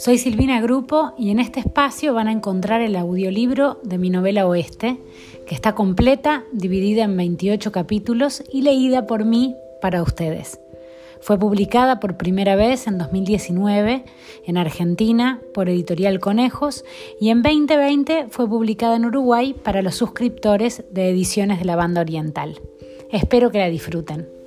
Soy Silvina Grupo y en este espacio van a encontrar el audiolibro de mi novela Oeste, que está completa, dividida en 28 capítulos y leída por mí para ustedes. Fue publicada por primera vez en 2019 en Argentina por Editorial Conejos y en 2020 fue publicada en Uruguay para los suscriptores de ediciones de la Banda Oriental. Espero que la disfruten.